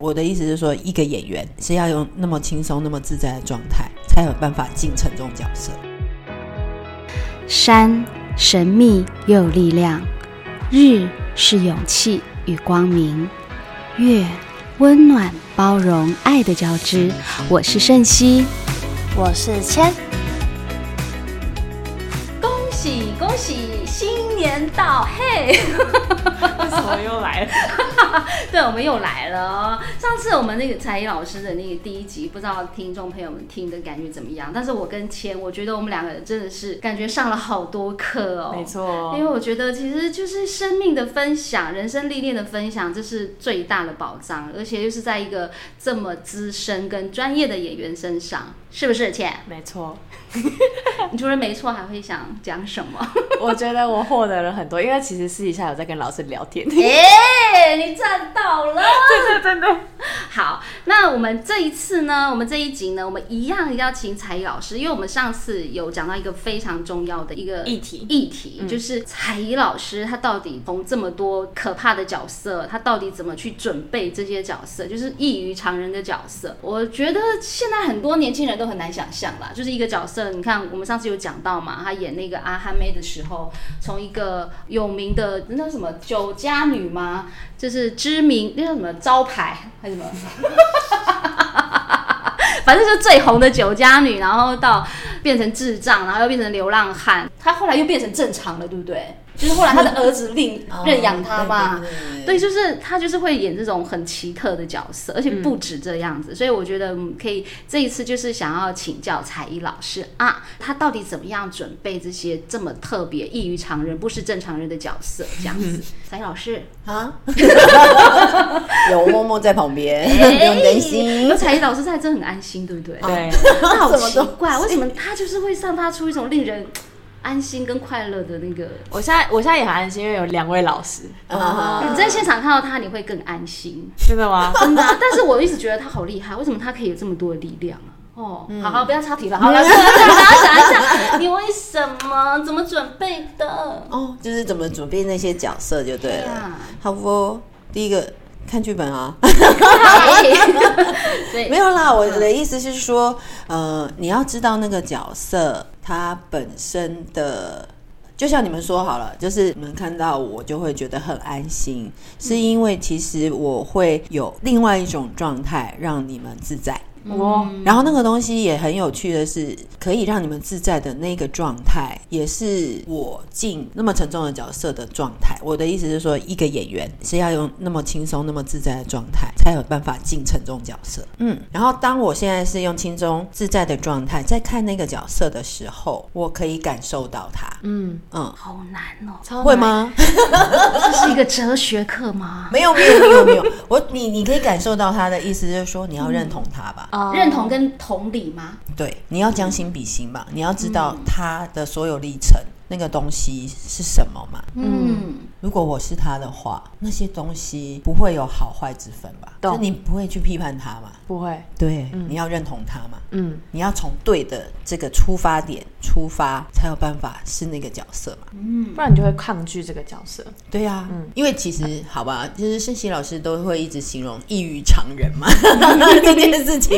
我的意思是说，一个演员是要用那么轻松、那么自在的状态，才有办法进城这种角色。山神秘又有力量，日是勇气与光明，月温暖包容爱的交织。我是盛熙，我是千。恭喜恭喜，新年到！嘿，为什么又来了？对，我们又来了。上次我们那个才艺老师的那个第一集，不知道听众朋友们听的感觉怎么样？但是我跟千，我觉得我们两个人真的是感觉上了好多课哦。没错，因为我觉得其实就是生命的分享、人生历练的分享，这是最大的宝藏，而且又是在一个这么资深跟专业的演员身上，是不是？千，没错。你除了没错，还会想讲什么？我觉得我获得了很多，因为其实私底下有在跟老师聊天。哎，你赚到了！真的真的。好，那我们这一次呢，我们这一集呢，我们一样邀请才艺老师，因为我们上次有讲到一个非常重要的一个议题，议题就是才艺老师他到底从这么多可怕的角色，他到底怎么去准备这些角色，就是异于常人的角色。我觉得现在很多年轻人都很难想象啦，就是一个角色，你看我们上次有讲到嘛，他演那个阿哈妹的时时候，从一个有名的那什么酒家女吗？就是知名那叫什么招牌还是什么？反正就是最红的酒家女，然后到变成智障，然后又变成流浪汉，她后来又变成正常了，对不对？就是后来他的儿子令认养他嘛，对，就是他就是会演这种很奇特的角色，而且不止这样子，所以我觉得可以这一次就是想要请教才艺老师啊，他到底怎么样准备这些这么特别、异于常人、不是正常人的角色这样子？才艺老师啊，有默默在旁边，不用担心。才艺老师在真的很安心，对不对？对，好 奇怪，为什么他就是会散发出一种令人。安心跟快乐的那个，我现在我现在也很安心，因为有两位老师。你在现场看到他，你会更安心，真的吗？真的。但是我一直觉得他好厉害，为什么他可以有这么多的力量啊？哦，好好，不要插题了。好了，大家想一下，你为什么？怎么准备的？哦，就是怎么准备那些角色就对了。好不？第一个看剧本啊。没有啦，我的意思是说，呃，你要知道那个角色。他本身的，就像你们说好了，就是你们看到我就会觉得很安心，是因为其实我会有另外一种状态让你们自在。哦，然后那个东西也很有趣的是，可以让你们自在的那个状态，也是我进那么沉重的角色的状态。我的意思是说，一个演员是要用那么轻松、那么自在的状态，才有办法进沉重角色。嗯，然后当我现在是用轻松自在的状态在看那个角色的时候，我可以感受到他。嗯嗯，好难哦，会吗？这是一个哲学课吗？没有没有没有没有，我你你可以感受到他的意思，就是说你要认同他吧。认同跟同理吗？对，你要将心比心吧，你要知道他的所有历程。那个东西是什么嘛？嗯，如果我是他的话，那些东西不会有好坏之分吧？就你不会去批判他嘛？不会。对，你要认同他嘛？嗯，你要从对的这个出发点出发，才有办法是那个角色嘛？嗯，不然你就会抗拒这个角色。对呀，嗯，因为其实好吧，就是盛熙老师都会一直形容异于常人嘛，这件事情。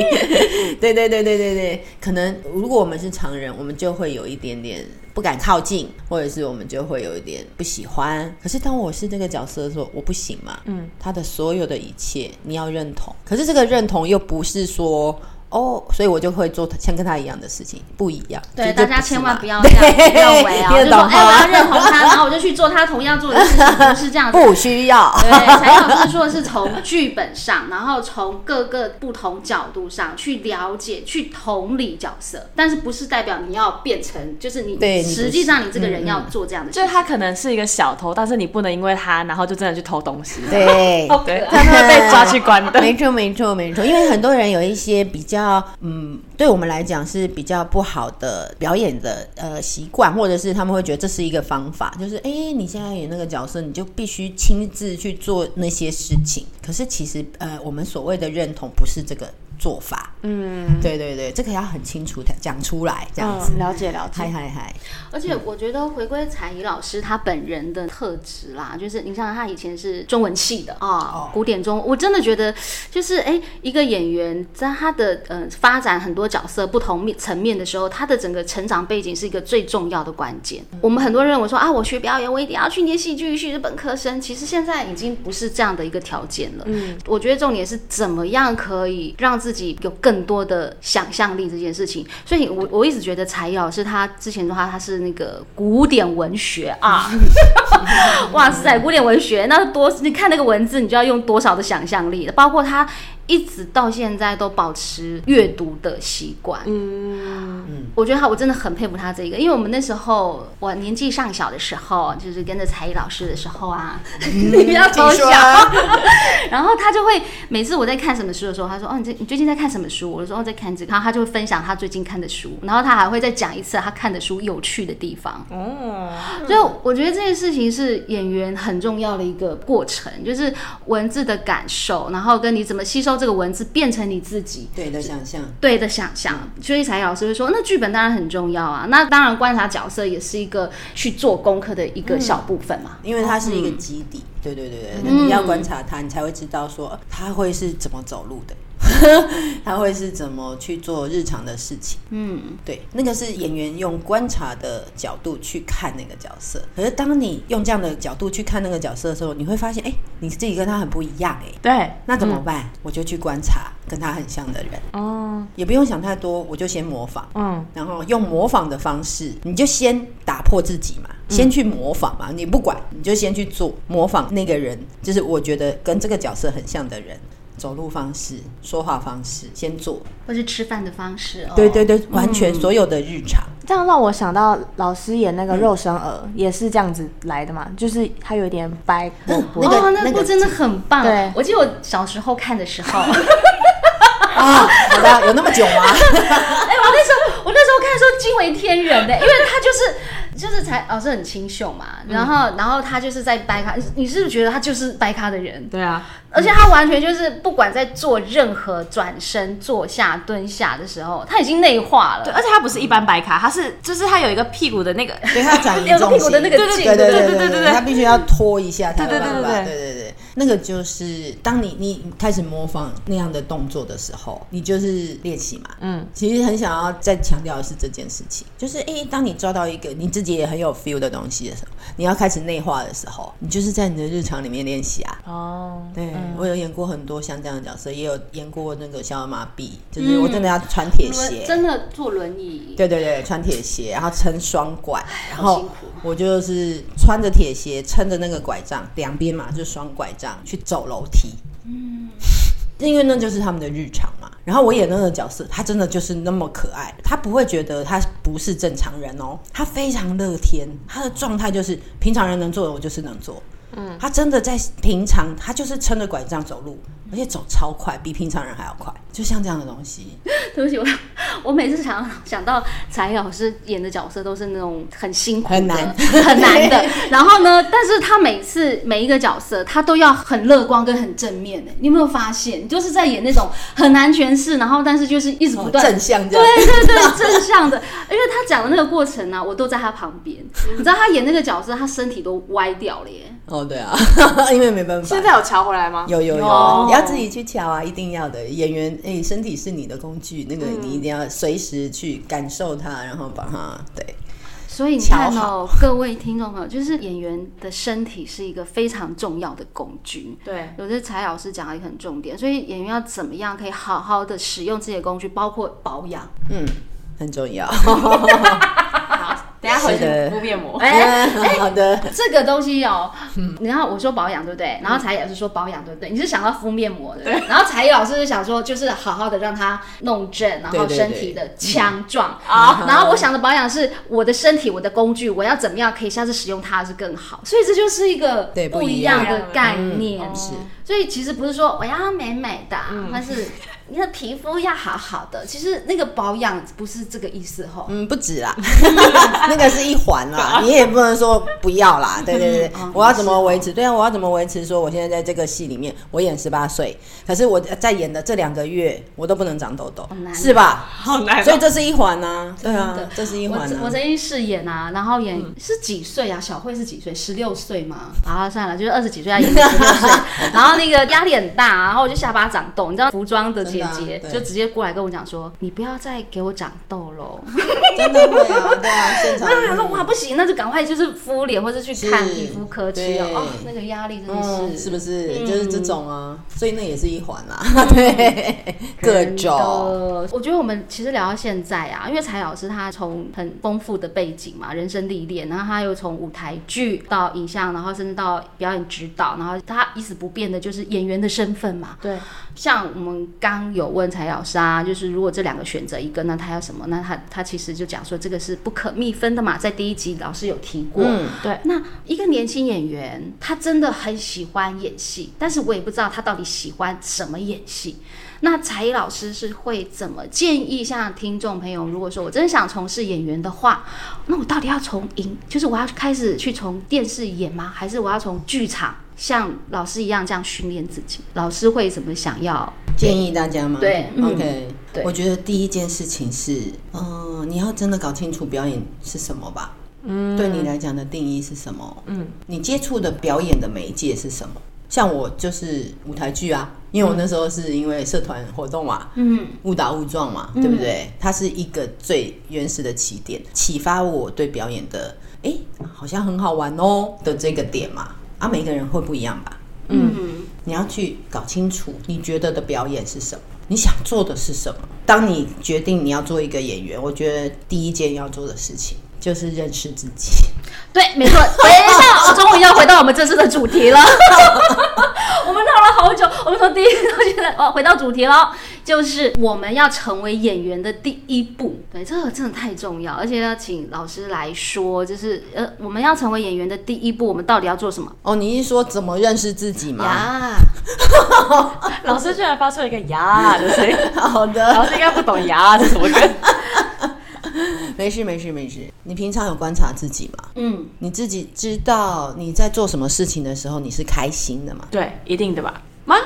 对对对对对对，可能如果我们是常人，我们就会有一点点。不敢靠近，或者是我们就会有一点不喜欢。可是当我是这个角色的时候，我不行嘛。嗯，他的所有的一切你要认同。可是这个认同又不是说。哦，所以我就会做像跟他一样的事情，不一样。对，大家千万不要这样 认为啊，就说哎，我要认同他，然后我就去做他同样做的事情，不是这样子。不需要。对，才老师说的是从剧本上，然后从各个不同角度上去了解、去同理角色，但是不是代表你要变成，就是你实际上你这个人要做这样的。就是他可能是一个小偷，但是你不能因为他，然后就真的去偷东西。对，对，他会被抓去关的。没错，没错，没错。因为很多人有一些比较。较嗯，对我们来讲是比较不好的表演的呃习惯，或者是他们会觉得这是一个方法，就是哎，你现在演那个角色，你就必须亲自去做那些事情。可是其实呃，我们所谓的认同不是这个做法。嗯，对对对，这个要很清楚的讲出来，这样子。嗯，了解了解。嗨嗨嗨！而且我觉得回归彩仪老师他本人的特质啦，就是你像他以前是中文系的啊，古典中，我真的觉得就是哎，一个演员在他的呃发展很多角色不同面层面的时候，他的整个成长背景是一个最重要的关键。我们很多人认为说啊，我学表演，我一定要去念戏剧系，是本科生。其实现在已经不是这样的一个条件了。嗯，我觉得重点是怎么样可以让自己有更多的想象力这件事情。所以我我一直觉得柴老师他之前的话，他是那个古典文学啊，哇塞，古典文学那多你看那个文字，你就要用多少的想象力，包括他。一直到现在都保持阅读的习惯。嗯嗯，我觉得他我真的很佩服他这个，因为我们那时候我年纪尚小的时候，就是跟着才艺老师的时候啊，你不要偷笑。然后他就会每次我在看什么书的时候，他说：“哦，你这你最近在看什么书？”我说：“哦，在看这个。”然后他就会分享他最近看的书，然后他还会再讲一次他看的书有趣的地方。哦，所以我觉得这件事情是演员很重要的一个过程，就是文字的感受，然后跟你怎么吸收。这个文字变成你自己对的想象，对的想象。所以才老师会说，那剧本当然很重要啊。那当然观察角色也是一个去做功课的一个小部分嘛，因为它是一个基底。对对对对，你要观察他，你才会知道说他会是怎么走路的。他会是怎么去做日常的事情？嗯，对，那个是演员用观察的角度去看那个角色。可是当你用这样的角度去看那个角色的时候，你会发现，哎，你自己跟他很不一样，哎，对，那怎么办？我就去观察跟他很像的人。哦，也不用想太多，我就先模仿。嗯，然后用模仿的方式，你就先打破自己嘛，先去模仿嘛。你不管，你就先去做模仿那个人，就是我觉得跟这个角色很像的人。走路方式、说话方式，先做，或是吃饭的方式。对对对，完全所有的日常。这样让我想到老师演那个肉身儿也是这样子来的嘛，就是他有点掰。那个那部真的很棒。对，我记得我小时候看的时候。啊，好的，有那么久吗？哎，我那时候我那时候看的时候惊为天人的，因为他就是就是才老师很清秀嘛，然后然后他就是在掰咖，你是不是觉得他就是掰咖的人？对啊。而且他完全就是不管在做任何转身、坐下、蹲下的时候，他已经内化了。对，而且他不是一般白卡，他是就是他有一个屁股的那个，对他转移重心的那个劲，对对对对对对，他必须要拖一下，对对对对对对对，那个就是当你你开始模仿那样的动作的时候，你就是练习嘛。嗯，其实很想要再强调的是这件事情，就是哎，当你抓到一个你自己也很有 feel 的东西的时候，你要开始内化的时候，你就是在你的日常里面练习啊。哦，对。我有演过很多像这样的角色，也有演过那个小儿麻痹，就是我真的要穿铁鞋，真的坐轮椅。对对对，穿铁鞋，然后撑双拐，然后我就是穿着铁鞋，撑着那个拐杖，两边嘛就双拐杖去走楼梯。嗯，因为那就是他们的日常嘛。然后我演那个角色，他真的就是那么可爱，他不会觉得他不是正常人哦，他非常乐天，他的状态就是平常人能做的，我就是能做。嗯，他真的在平常，他就是撑着拐杖走路，而且走超快，比平常人还要快。就像这样的东西，对不起，我我每次想想到彩老师演的角色都是那种很辛苦、很难、很难的。然后呢，但是他每次每一个角色，他都要很乐观跟很正面的。你有没有发现，就是在演那种很难诠释，然后但是就是一直不断正向，对对对，正向的。因为他讲的那个过程呢，我都在他旁边。你知道他演那个角色，他身体都歪掉了耶。哦，对啊，因为没办法。现在有调回来吗？有有有，你要自己去调啊，一定要的。演员。哎，身体是你的工具，那个你一定要随时去感受它，然后把它对。所以你看到各位听众朋友，就是演员的身体是一个非常重要的工具。对，有的柴老师讲的也很重点，所以演员要怎么样可以好好的使用自己的工具，包括保养，嗯，很重要。等下回去敷面膜。哎，好的，这个东西哦，然后我说保养对不对？然后才老师说保养对不对？你是想到敷面膜的，然后才艺老师是想说就是好好的让它弄正，然后身体的强壮啊。然后我想的保养是我的身体，我的工具，我要怎么样可以下次使用它是更好。所以这就是一个不一样的概念。是。所以其实不是说我要美美的，但是你的皮肤要好好的。其实那个保养不是这个意思吼。嗯，不止啦，那个是一环啦，你也不能说不要啦。对对对，我要怎么维持？对啊，我要怎么维持？说我现在在这个戏里面，我演十八岁，可是我在演的这两个月，我都不能长痘痘，是吧？好难哦。所以这是一环呐，对啊这是一我环啊。我曾经饰演啊，然后演、是几岁啊？小慧是几岁？十六岁吗？啊，算了，就是二十几岁要演十六岁，然后那个压力很大，然后我就下巴长痘，你知道服装的姐姐就直接过来跟我讲说，你不要再给我长痘喽。真的会啊，对啊，现场 那说哇不行，那就赶快就是敷脸或者去看皮肤科吃对。哦，哦那个压力真的嗯，是是不是？嗯。就是这种啊，所以那也是一环啦，对，各种。我觉得我们其实聊到现在啊，因为柴老师他从很丰富的背景嘛，人生历练，然后他又从舞台剧到影像，然后甚至到表演指导，然后他一直不变的就是演员的身份嘛。对，像我们刚有问柴老师啊，就是如果这两个选择一个，那他要什么？那他他其实就讲说这个是不可密分的嘛，在第一集老师有提过。嗯，对，那一个年轻演员，他真的很喜欢演戏，但是我也不知道他到底喜欢什么演戏。那才艺老师是会怎么建议像听众朋友，如果说我真的想从事演员的话，那我到底要从影，就是我要开始去从电视演吗？还是我要从剧场像老师一样这样训练自己？老师会怎么想要？建议大家吗？对嗯，OK，对我觉得第一件事情是，嗯、你要真的搞清楚表演是什么吧。嗯，对你来讲的定义是什么？嗯，你接触的表演的媒介是什么？像我就是舞台剧啊，因为我那时候是因为社团活动嘛，嗯，误打误撞嘛，对不对？它是一个最原始的起点，启发我对表演的，哎，好像很好玩哦的这个点嘛。啊，每个人会不一样吧？嗯，你要去搞清楚你觉得的表演是什么，你想做的是什么。当你决定你要做一个演员，我觉得第一件要做的事情就是认识自己。对，没错。等一下，我，终于要回到我们这次的主题了。我们闹了好久，我们从第一到现在，哦，回到主题了，就是我们要成为演员的第一步。对，这个真的太重要，而且要请老师来说，就是呃，我们要成为演员的第一步，我们到底要做什么？哦，你是说怎么认识自己吗？呀，老师居然发出了一个呀的声音，好的，老师应该不懂呀是什么梗。没事没事没事。你平常有观察自己吗？嗯，你自己知道你在做什么事情的时候你是开心的吗？对，一定的吧？吗？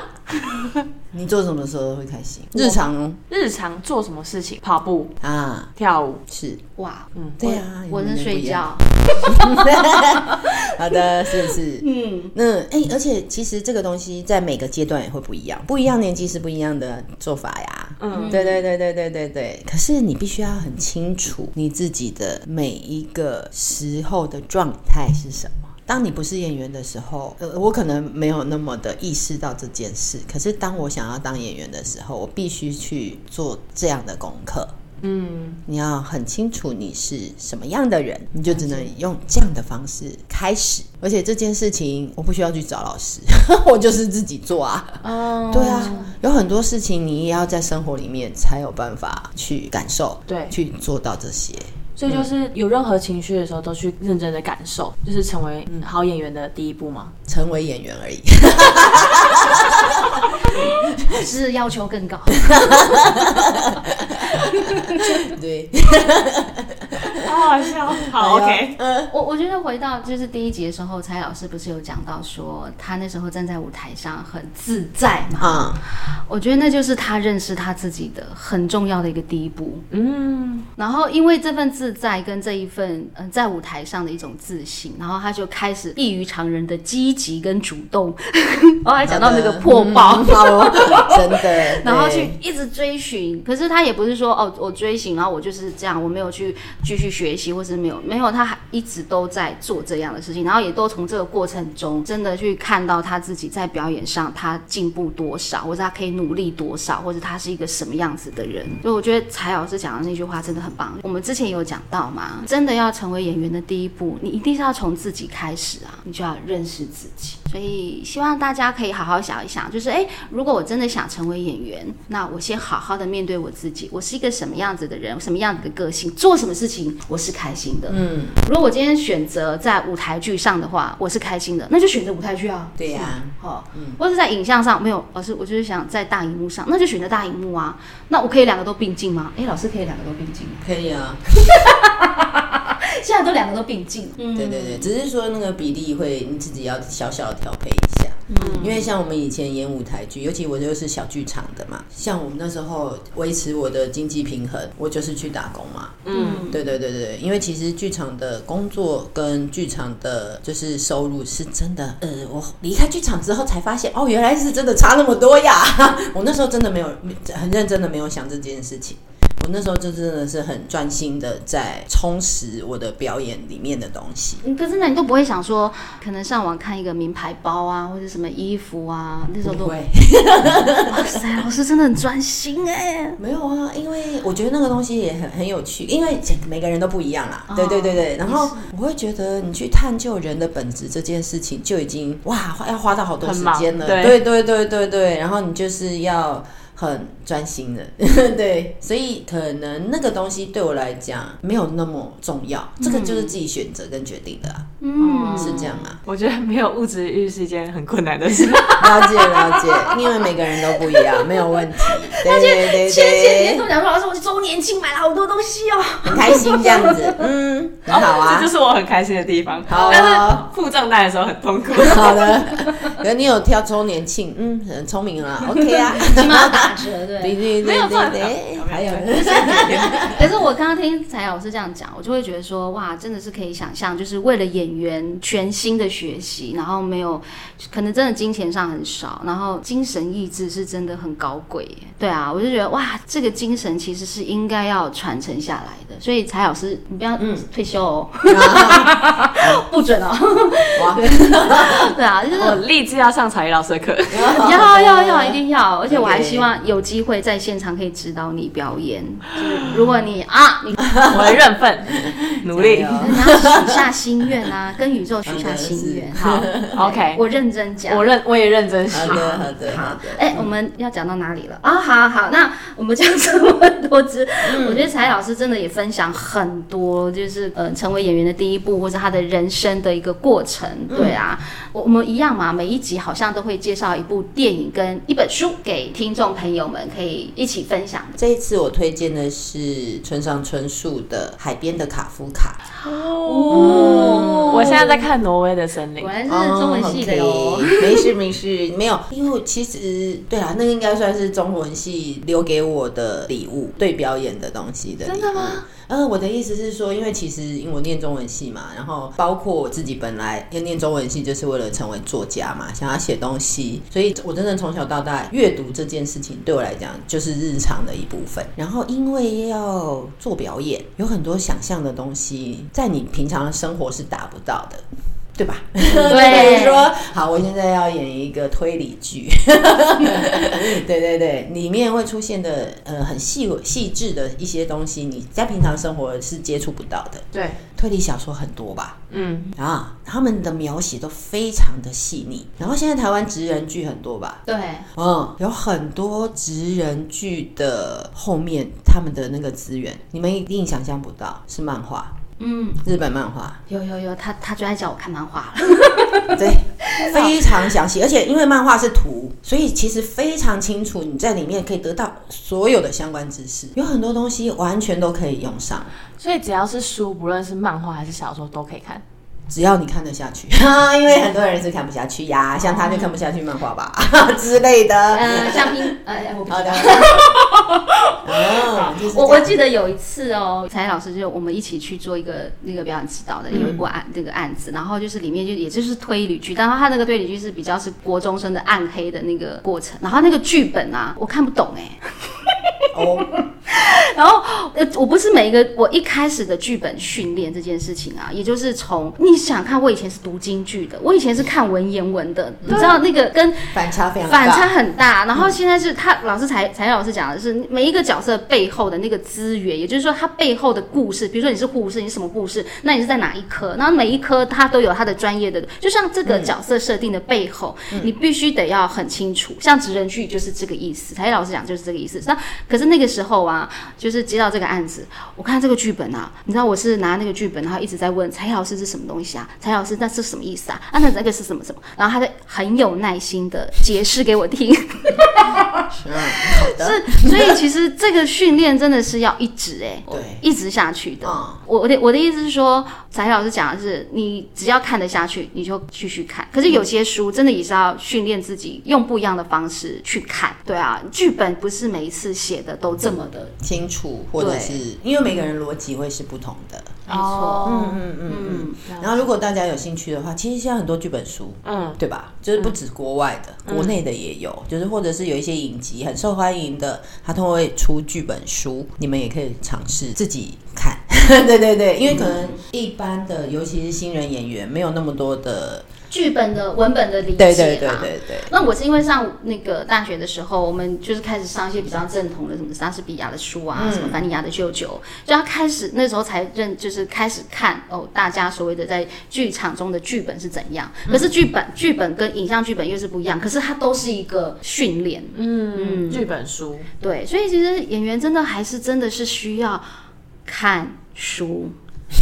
你做什么时候会开心？日常哦日常做什么事情？跑步、啊，跳舞。是，哇，嗯，对啊，我是睡觉，好的，是不是？嗯，那哎、而且其实这个东西在每个阶段也会不一样，不一样年纪是不一样的做法呀。嗯，对对对对对对对。可是你必须要很清楚你自己的每一个时候的状态是什么。当你不是演员的时候，呃，我可能没有那么的意识到这件事。可是当我想要当演员的时候，我必须去做这样的功课。嗯，你要很清楚你是什么样的人，你就只能用这样的方式开始。而且这件事情我不需要去找老师，我就是自己做啊。哦，对啊，有很多事情你也要在生活里面才有办法去感受，对去做到这些。所以就是有任何情绪的时候，都去认真的感受，就是成为好演员的第一步嘛。成为演员而已。是要求更高。对，好好笑。好，OK。我我觉得回到就是第一集的时候，蔡老师不是有讲到说他那时候站在舞台上很自在嘛？啊、我觉得那就是他认识他自己的很重要的一个第一步。嗯，然后因为这份自在跟这一份嗯、呃在舞台上的一种自信，然后他就开始异于常人的积极跟主动，然 后还讲到那个破包。嗯真的，然后去一直追寻，可是他也不是说哦，我追寻，然后我就是这样，我没有去继续学习，或是没有没有，他还一直都在做这样的事情，然后也都从这个过程中真的去看到他自己在表演上他进步多少，或者他可以努力多少，或者他是一个什么样子的人。所以我觉得柴老师讲的那句话真的很棒。我们之前有讲到嘛，真的要成为演员的第一步，你一定是要从自己开始啊，你就要认识自己。所以希望大家可以好好想一想，就是诶，如果我真的想成为演员，那我先好好的面对我自己，我是一个什么样子的人，什么样子的个性，做什么事情我是开心的。嗯，如果我今天选择在舞台剧上的话，我是开心的，那就选择舞台剧啊。对呀、哦，或者是在影像上没有，老师我就是想在大荧幕上，那就选择大荧幕啊。那我可以两个都并进吗？诶，老师可以两个都并进吗？可以啊。现在都两个都并进，嗯，对对对，只是说那个比例会你自己要小小的调配一下。嗯，因为像我们以前演舞台剧，尤其我就是小剧场的嘛，像我们那时候维持我的经济平衡，我就是去打工嘛。嗯，对对对对，因为其实剧场的工作跟剧场的就是收入是真的，呃，我离开剧场之后才发现，哦，原来是真的差那么多呀！我那时候真的没有很认真的没有想这件事情。我那时候就真的是很专心的在充实我的表演里面的东西。嗯可是那你都不会想说，可能上网看一个名牌包啊，或者什么衣服啊，那时候都不会，哇塞，老师真的很专心哎、没有啊，因为我觉得那个东西也很很有趣，因为每个人都不一样啦。对对对对，然后我会觉得你去探究人的本质这件事情，就已经哇花要花到好多时间了。对对对对对，然后你就是要。很专心的，对，所以可能那个东西对我来讲没有那么重要，这个就是自己选择跟决定的啊，嗯，是这样啊，我觉得没有物质欲是一件很困难的事。了解了解，因为每个人都不一样，没有问题，对对对前几天跟对，我讲说，老师我周年庆买了好多东西哦，很开心这样子，嗯，很好啊，这就是我很开心的地方。好啊。但是付账单的时候很痛苦。好的，可你有挑周年庆，嗯，很聪明啦，OK 啊，对。对对对还有 可是我刚刚听才老师这样讲，我就会觉得说，哇，真的是可以想象，就是为了演员全新的学习，然后没有，可能真的金钱上很少，然后精神意志是真的很高贵耶。对啊，我就觉得哇，这个精神其实是应该要传承下来的。所以柴老师，你不要退休哦，不准哦。哇，对啊，就是我立志要上才艺老师的课。要要要，一定要！而且我还希望有机会在现场可以指导你表演。就是如果你啊，你我会认份，努力加。油你要许下心愿啊，跟宇宙许下心愿。好 OK，我认真讲。我认我也认真想。好的好的好的，哎、我们要讲到哪里了啊？好好，那我们讲这么多支，我觉得才老师真的也分享很多，就是呃，成为演员的第一步，或者他的人生的一个过程。对啊，我我们一样嘛，每一集好像都会介绍一部电影跟一本书给听众朋友们，可以一起分享。这一次我推荐的是村上春树的《海边的卡夫卡》。哦，我现在在看《挪威的森林果》。然是中文系的哟。哦没事没事，没有，因为其实对啊，那个应该算是中文系留给我的礼物，对表演的东西的。真的吗？呃，我的意思是说，因为其实因为我念中文系嘛，然后包括我自己本来要念中文系，就是为了成为作家嘛，想要写东西，所以我真的从小到大阅读这件事情对我来讲就是日常的一部分。然后因为要做表演，有很多想象的东西，在你平常的生活是达不到的。对吧？对说，好，我现在要演一个推理剧，对对对，里面会出现的呃很细细致的一些东西，你在平常生活是接触不到的。对，推理小说很多吧？嗯，啊，他们的描写都非常的细腻。然后现在台湾职人剧很多吧？对，嗯，有很多职人剧的后面他们的那个资源，你们一定想象不到，是漫画，嗯，日本漫画。有有有，他他最爱叫我看漫画了。对，非常详细，而且因为漫画是图，所以其实非常清楚，你在里面可以得到所有的相关知识，有很多东西完全都可以用上，所以只要是书，不论是漫画还是小说，都可以看。只要你看得下去，因为很多人是看不下去呀，像他就看不下去漫画吧 之类的。呃，像拼，呃，我不知道。好的。哦，就是我我记得有一次哦，才老师就我们一起去做一个那个表演指导的有一部案、这个案子，然后就是里面就也就是推理剧，但是他那个推理剧是比较是国中生的暗黑的那个过程，然后那个剧本啊我看不懂哎、哦，然后呃我不是每一个我一开始的剧本训练这件事情啊，也就是从你想看我以前是读京剧的，我以前是看文言文的，你知道那个跟反差非常反差大。很大。然后现在是他老师才才老师讲的是每一个角色背后的那个资源，也就是说他背后的故事。比如说你是护士，你是什么护士？那你是在哪一科？然后每一科他都有他的专业的，就像这个角色设定的背后，你必须得要很清楚。像职人剧就是这个意思，才老师讲就是这个意思。那可是那个时候啊，就就是接到这个案子，我看这个剧本啊，你知道我是拿那个剧本，然后一直在问蔡老师是什么东西啊？蔡老师那是什么意思啊？啊，那那个是什么什么？然后他就很有耐心的解释给我听。是好的，是，所以其实这个训练真的是要一直哎、对一直下去的。嗯我我的我的意思是说，翟老师讲的是，你只要看得下去，你就继续看。可是有些书真的也是要训练自己，用不一样的方式去看。对啊，剧本不是每一次写的都这么的，清楚，或者是因为每个人逻辑会是不同的。没错。嗯嗯嗯嗯。嗯，然后，如果大家有兴趣的话，其实现在很多剧本书，嗯对吧？就是不止国外的，国内的也有，就是或者是有一些影集很受欢迎的，它都会出剧本书，你们也可以尝试自己看。对对对，因为可能一般的，尤其是新人演员，没有那么多的，剧本的文本的理解对对对对对。那我是因为上那个大学的时候，我们就是开始上一些比较正统的，什么莎士比亚的书啊，什么凡尼亚的舅舅，就要开始那时候才认，就是开始看哦，大家所谓的在剧场中的剧本是怎样。可是剧本剧本跟影像剧本又是不一样，可是它都是一个训练，嗯，剧本书，对，所以其实演员真的还是真的是需要看书，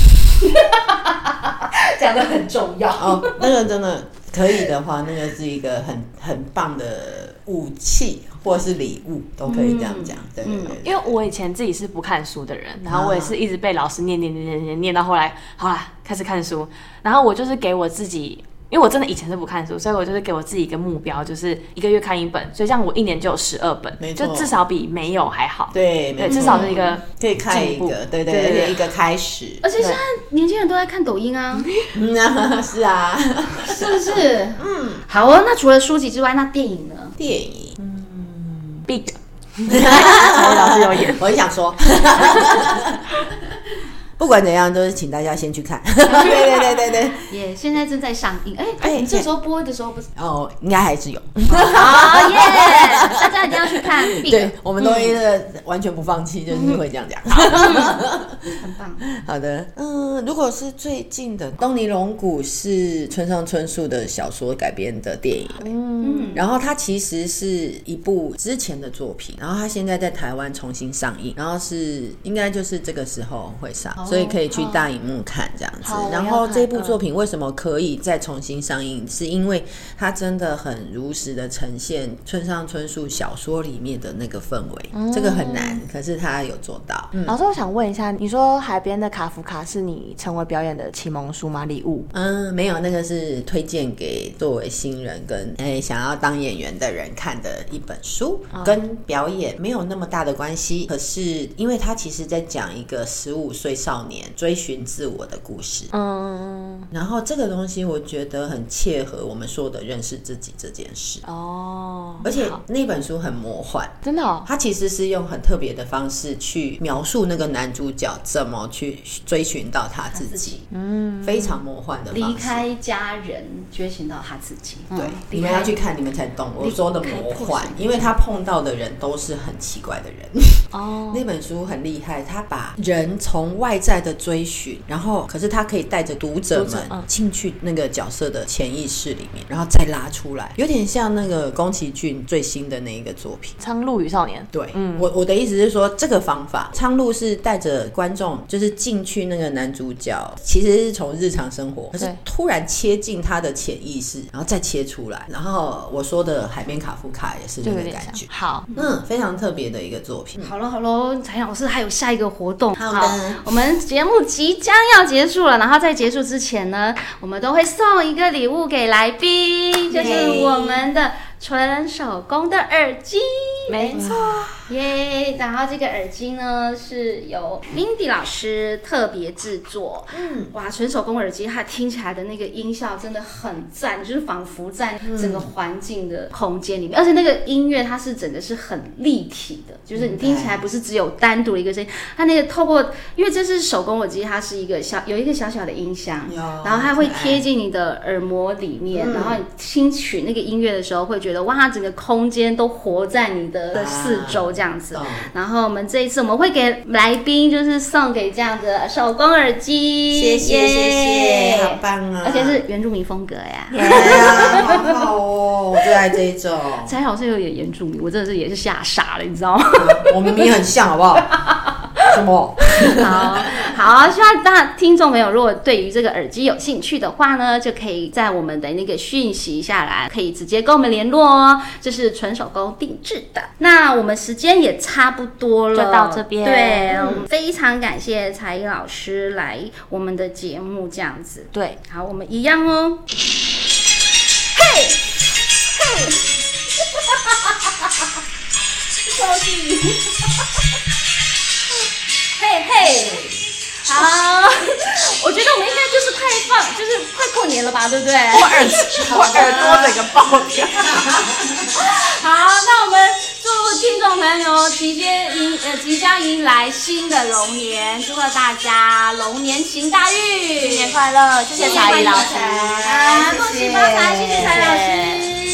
讲的很重要。哦，那个真的可以的话，那个是一个很很棒的武器或是礼物，都可以这样讲。对对对对因为我以前自己是不看书的人，然后我也是一直被老师念念念念念念到后来，好啦，开始看书。然后我就是给我自己，因为我真的以前是不看书，所以我就是给我自己一个目标，就是一个月看一本。所以这样我一年就有十二本就至少比没有还好。对，对，没至少是一个可以看一个，对对对对对，一个开始。而且现在年轻人都在看抖音啊，嗯啊，是啊，是不是？嗯，好哦。那除了书籍之外，那电影呢？电影，嗯 big。曹老师有演，我很想说，不管怎样，都是请大家先去看。对对对对对，也现在正在上映。哎、哎你这时候播的时候不是？哦，应该还是有。好耶！大家一定要去看。对，我们东一个完全不放弃，就是会这样讲。很棒。好的，嗯，如果是最近的，东尼龙骨是村上春树的小说改编的电影，嗯，然后它其实是一部之前的作品，然后它现在在台湾重新上映，然后是应该就是这个时候会上，所以可以去大荧幕看这样子。然后这部作品为什么可以再重新上映，是因为它真的很如实的呈现村上春树小说里面的那个氛围，这个很难，可是他有做到。嗯老师，我想问一下，你说海边的卡夫卡是你成为表演的启蒙书吗？礼物？嗯，没有，那个是推荐给作为新人跟诶、想要当演员的人看的一本书，跟表演没有那么大的关系。可是因为它其实在讲一个十五岁少年追寻自我的故事，嗯，然后这个东西我觉得很切合我们说的认识自己这件事。哦，而且那本书很魔幻，真的哦，它其实是用很特别的方式去描述那个男主角怎么去追寻到他自己，嗯，非常魔幻的方式。离开家人，追寻到他自己。对，嗯你们要去看，你们才懂我说的魔幻，因为他碰到的人都是很奇怪的人。哦，那本书很厉害，他把人从外在的追寻，然后可是他可以带着读者们嗯进去那个角色的潜意识里面，然后再拉出来，有点像那个宫崎骏最新的那一个作品。苍鹭与少年，对，嗯我我的意思是说，这个方法，苍鹭是带着观众就是进去那个男主角，其实是从日常生活，可是对突然切进他的潜意识，然后再切出来。然后我说的海边卡夫卡也是那就有点像个感觉。。好，嗯，非常特别的一个作品。好了好了，彩老师还有下一个活动。好的我们节目即将要结束了，然后在结束之前呢，我们都会送一个礼物给来宾，就是我们的纯手工的耳机。没错，耶然后这个耳机呢是由 Mindy 老师特别制作，嗯，哇，纯手工耳机它听起来的那个音效真的很赞，就是仿佛在整个环境的空间里面，而且那个音乐它是整个是很立体的，就是你听起来不是只有单独的一个声音，它那个透过，因为这是手工耳机，它是一个小有一个小小的音箱，然后它会贴近你的耳膜里面，然后你听取那个音乐的时候，会觉得哇，整个空间都活在你的的四周这样子。懂然后我们这一次我们会给来宾就是送给这样的手工耳机，谢谢谢谢，好棒啊！而且是原住民风格呀。对啊，好好哦，我最爱这一种。蔡老师有点原住民，我真的是也是吓傻了，你知道吗？我明明很像，好不好？什么？好 好，希望大听众朋友如果对于这个耳机有兴趣的话呢，就可以在我们的那个讯息下来，可以直接跟我们联络哦。这是纯手工定制的。那我们时间也差不多了，就到这边对，非常感谢才艺老师来我们的节目，这样子。对，好，我们一样哦。嘿，嘿，超级，嘿好，我觉得我们应该就是快放，就是快过年了吧，对不对？我 耳我耳朵整个爆掉。好，那我们祝听众朋友即将迎呃即将迎来新的龙年，祝贺大家龙年行大运，新年快乐！谢谢才艺老师，啊，恭喜发财！谢谢才老师。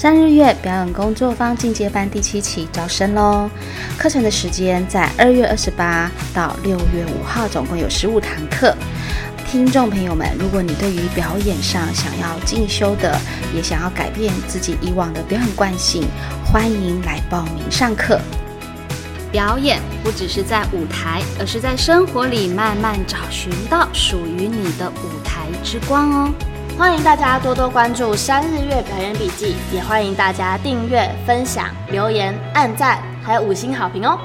三日月表演工作坊进阶班第七期招生喽！课程的时间在二月二十八到六月五号，总共有十五堂课。听众朋友们，如果你对于表演上想要进修的，也想要改变自己以往的表演惯性，欢迎来报名上课。表演不只是在舞台，而是在生活里慢慢找寻到属于你的舞台之光哦。欢迎大家多多关注山日月表演笔记，也欢迎大家订阅、分享、留言、按赞，还有五星好评哦！